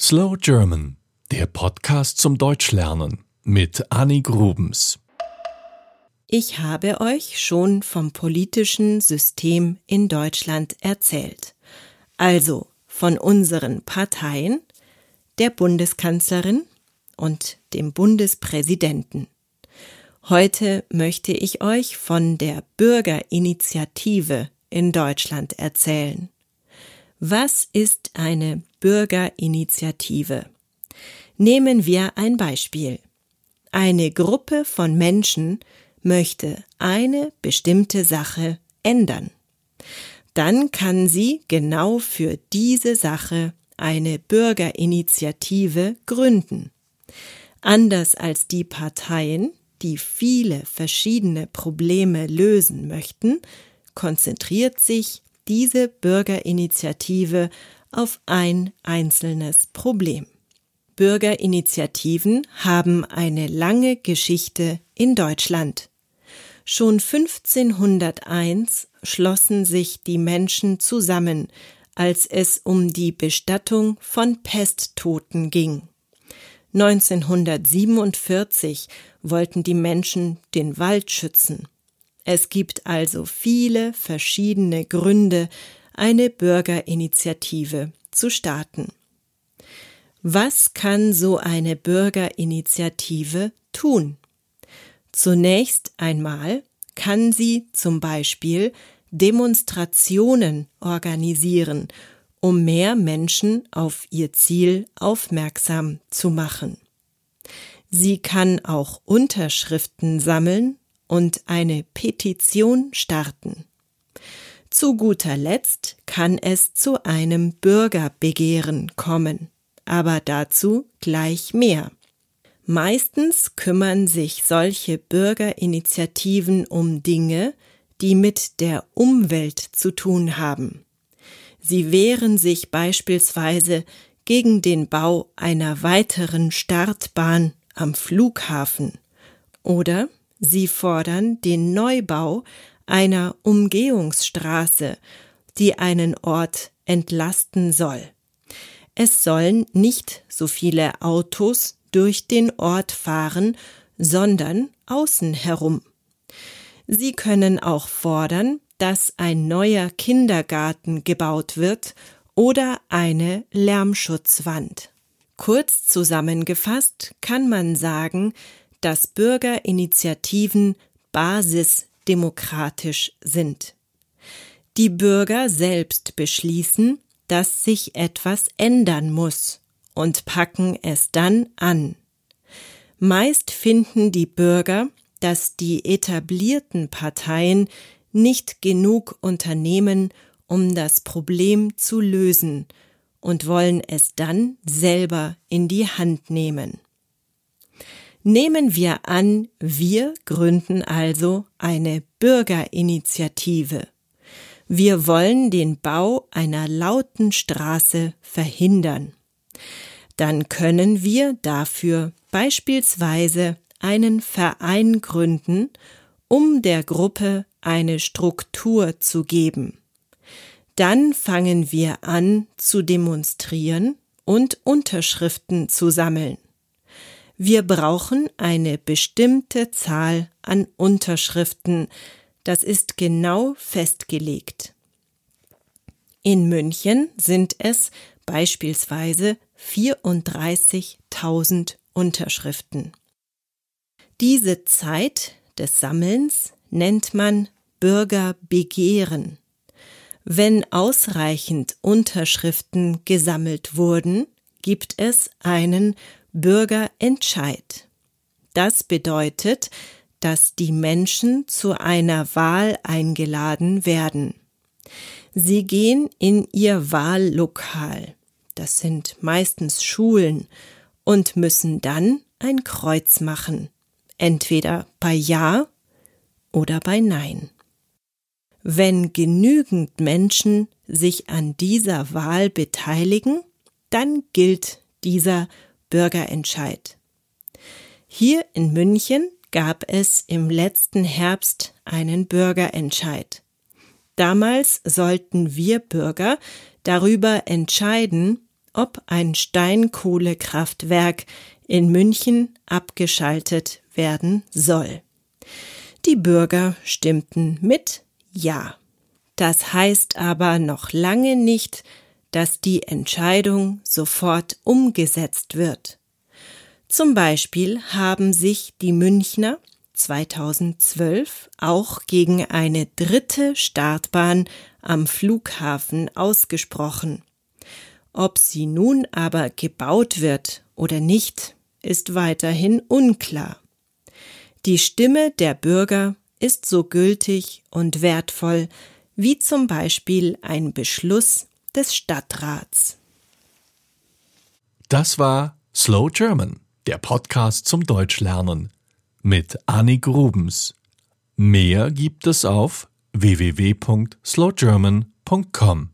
Slow German, der Podcast zum Deutschlernen mit Annie Grubens. Ich habe euch schon vom politischen System in Deutschland erzählt. Also von unseren Parteien, der Bundeskanzlerin und dem Bundespräsidenten. Heute möchte ich euch von der Bürgerinitiative in Deutschland erzählen. Was ist eine Bürgerinitiative? Nehmen wir ein Beispiel. Eine Gruppe von Menschen möchte eine bestimmte Sache ändern. Dann kann sie genau für diese Sache eine Bürgerinitiative gründen. Anders als die Parteien, die viele verschiedene Probleme lösen möchten, konzentriert sich diese Bürgerinitiative auf ein einzelnes Problem. Bürgerinitiativen haben eine lange Geschichte in Deutschland. Schon 1501 schlossen sich die Menschen zusammen, als es um die Bestattung von Pesttoten ging. 1947 wollten die Menschen den Wald schützen. Es gibt also viele verschiedene Gründe, eine Bürgerinitiative zu starten. Was kann so eine Bürgerinitiative tun? Zunächst einmal kann sie zum Beispiel Demonstrationen organisieren, um mehr Menschen auf ihr Ziel aufmerksam zu machen. Sie kann auch Unterschriften sammeln und eine Petition starten. Zu guter Letzt kann es zu einem Bürgerbegehren kommen, aber dazu gleich mehr. Meistens kümmern sich solche Bürgerinitiativen um Dinge, die mit der Umwelt zu tun haben. Sie wehren sich beispielsweise gegen den Bau einer weiteren Startbahn am Flughafen oder Sie fordern den Neubau einer Umgehungsstraße, die einen Ort entlasten soll. Es sollen nicht so viele Autos durch den Ort fahren, sondern außen herum. Sie können auch fordern, dass ein neuer Kindergarten gebaut wird oder eine Lärmschutzwand. Kurz zusammengefasst kann man sagen, dass Bürgerinitiativen basisdemokratisch sind. Die Bürger selbst beschließen, dass sich etwas ändern muss und packen es dann an. Meist finden die Bürger, dass die etablierten Parteien nicht genug unternehmen, um das Problem zu lösen und wollen es dann selber in die Hand nehmen. Nehmen wir an, wir gründen also eine Bürgerinitiative. Wir wollen den Bau einer lauten Straße verhindern. Dann können wir dafür beispielsweise einen Verein gründen, um der Gruppe eine Struktur zu geben. Dann fangen wir an zu demonstrieren und Unterschriften zu sammeln. Wir brauchen eine bestimmte Zahl an Unterschriften. Das ist genau festgelegt. In München sind es beispielsweise 34.000 Unterschriften. Diese Zeit des Sammelns nennt man Bürgerbegehren. Wenn ausreichend Unterschriften gesammelt wurden, gibt es einen Bürgerentscheid. Das bedeutet, dass die Menschen zu einer Wahl eingeladen werden. Sie gehen in ihr Wahllokal, das sind meistens Schulen, und müssen dann ein Kreuz machen, entweder bei Ja oder bei Nein. Wenn genügend Menschen sich an dieser Wahl beteiligen, dann gilt dieser Bürgerentscheid. Hier in München gab es im letzten Herbst einen Bürgerentscheid. Damals sollten wir Bürger darüber entscheiden, ob ein Steinkohlekraftwerk in München abgeschaltet werden soll. Die Bürger stimmten mit Ja. Das heißt aber noch lange nicht, dass die Entscheidung sofort umgesetzt wird. Zum Beispiel haben sich die Münchner 2012 auch gegen eine dritte Startbahn am Flughafen ausgesprochen. Ob sie nun aber gebaut wird oder nicht, ist weiterhin unklar. Die Stimme der Bürger ist so gültig und wertvoll wie zum Beispiel ein Beschluss des Stadtrats. Das war Slow German, der Podcast zum Deutschlernen mit Annie Grubens. Mehr gibt es auf www.slowgerman.com.